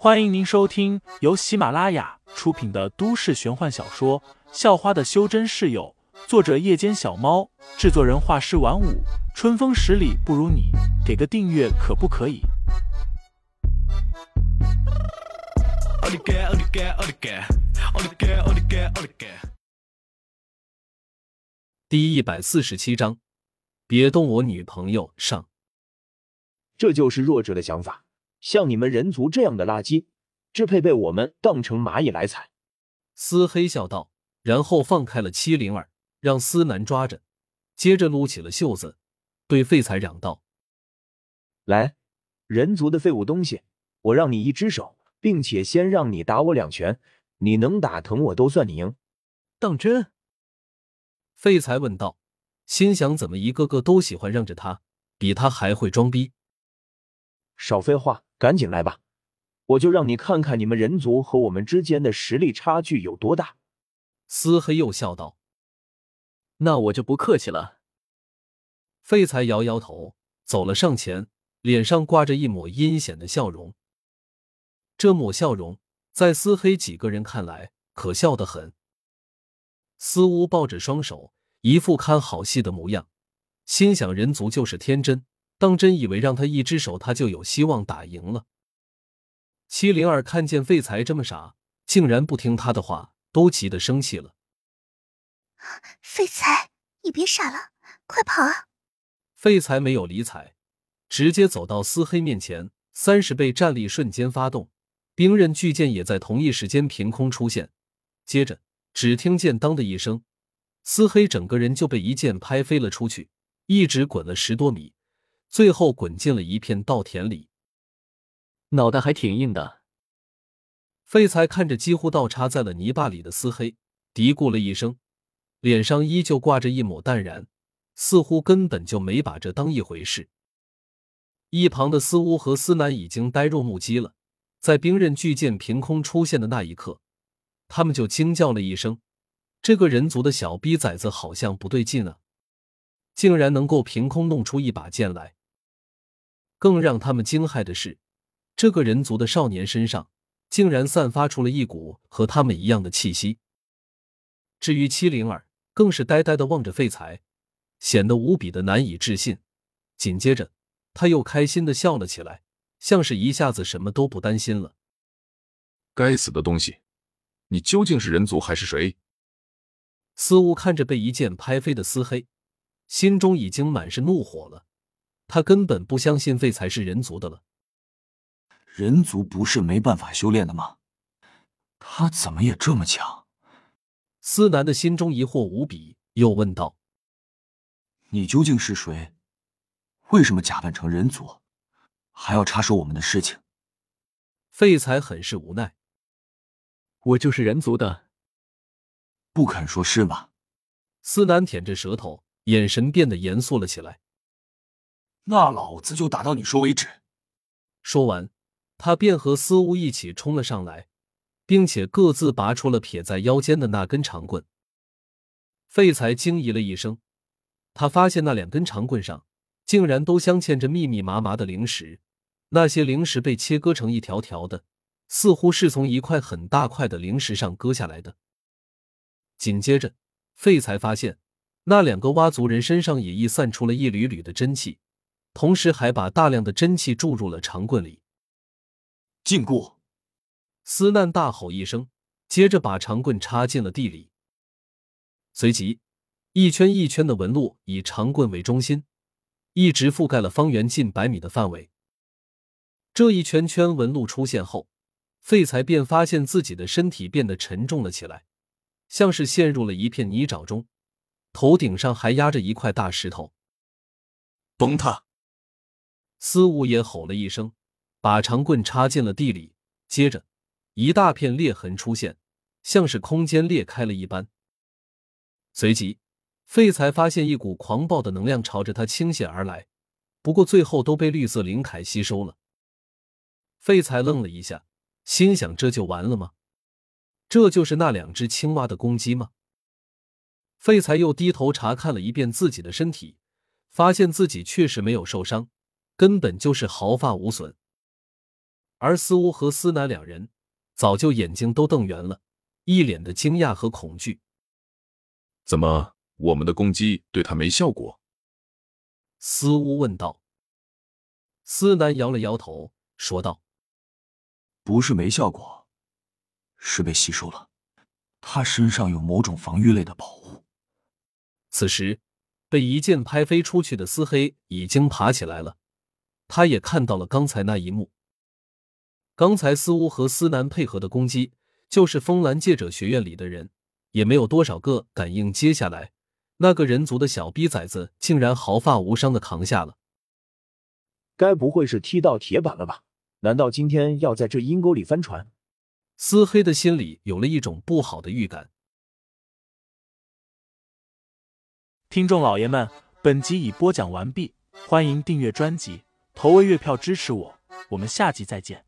欢迎您收听由喜马拉雅出品的都市玄幻小说《校花的修真室友》，作者：夜间小猫，制作人：画师晚舞，春风十里不如你，给个订阅可不可以？第一百四十七章，别动我女朋友上。这就是弱者的想法。像你们人族这样的垃圾，只配被我们当成蚂蚁来踩。司黑笑道，然后放开了七灵儿，让司南抓着，接着撸起了袖子，对废材嚷道：“来，人族的废物东西，我让你一只手，并且先让你打我两拳，你能打疼我都算你赢。”当真？废材问道，心想怎么一个个都喜欢让着他，比他还会装逼。少废话。赶紧来吧，我就让你看看你们人族和我们之间的实力差距有多大。司黑又笑道：“那我就不客气了。”废材摇摇头，走了上前，脸上挂着一抹阴险的笑容。这抹笑容在司黑几个人看来可笑的很。司乌抱着双手，一副看好戏的模样，心想：人族就是天真。当真以为让他一只手，他就有希望打赢了。七灵儿看见废材这么傻，竟然不听他的话，都急得生气了。废材，你别傻了，快跑啊！废材没有理睬，直接走到司黑面前，三十倍战力瞬间发动，冰刃巨剑也在同一时间凭空出现。接着，只听见当的一声，司黑整个人就被一剑拍飞了出去，一直滚了十多米。最后滚进了一片稻田里，脑袋还挺硬的。废材看着几乎倒插在了泥巴里的司黑，嘀咕了一声，脸上依旧挂着一抹淡然，似乎根本就没把这当一回事。一旁的司乌和司南已经呆若木鸡了，在冰刃巨剑凭空出现的那一刻，他们就惊叫了一声：“这个人族的小逼崽子好像不对劲啊！竟然能够凭空弄出一把剑来！”更让他们惊骇的是，这个人族的少年身上竟然散发出了一股和他们一样的气息。至于七灵儿，更是呆呆的望着废材，显得无比的难以置信。紧接着，他又开心的笑了起来，像是一下子什么都不担心了。该死的东西，你究竟是人族还是谁？司乌看着被一剑拍飞的司黑，心中已经满是怒火了。他根本不相信废材是人族的了。人族不是没办法修炼的吗？他怎么也这么强？司南的心中疑惑无比，又问道：“你究竟是谁？为什么假扮成人族，还要插手我们的事情？”废材很是无奈：“我就是人族的。”不肯说是吧？司南舔着舌头，眼神变得严肃了起来。那老子就打到你说为止。说完，他便和司乌一起冲了上来，并且各自拔出了撇在腰间的那根长棍。废材惊疑了一声，他发现那两根长棍上竟然都镶嵌着密密麻麻的灵石，那些灵石被切割成一条条的，似乎是从一块很大块的灵石上割下来的。紧接着，废材发现那两个蛙族人身上也溢散出了一缕缕的真气。同时还把大量的真气注入了长棍里。禁锢！司难大吼一声，接着把长棍插进了地里。随即，一圈一圈的纹路以长棍为中心，一直覆盖了方圆近百米的范围。这一圈圈纹路出现后，废材便发现自己的身体变得沉重了起来，像是陷入了一片泥沼中，头顶上还压着一块大石头。崩塌！司武也吼了一声，把长棍插进了地里。接着，一大片裂痕出现，像是空间裂开了一般。随即，废材发现一股狂暴的能量朝着他倾泻而来，不过最后都被绿色灵铠吸收了。废材愣了一下，心想：这就完了吗？这就是那两只青蛙的攻击吗？废材又低头查看了一遍自己的身体，发现自己确实没有受伤。根本就是毫发无损。而思乌和思南两人早就眼睛都瞪圆了，一脸的惊讶和恐惧。怎么，我们的攻击对他没效果？思乌问道。思南摇了摇头，说道：“不是没效果，是被吸收了。他身上有某种防御类的宝物。”此时，被一剑拍飞出去的思黑已经爬起来了，他也看到了刚才那一幕。刚才思乌和思南配合的攻击，就是风岚戒者学院里的人，也没有多少个敢应。接下来，那个人族的小逼崽子竟然毫发无伤的扛下了。该不会是踢到铁板了吧？难道今天要在这阴沟里翻船？思黑的心里有了一种不好的预感。听众老爷们，本集已播讲完毕，欢迎订阅专辑，投喂月票支持我，我们下集再见。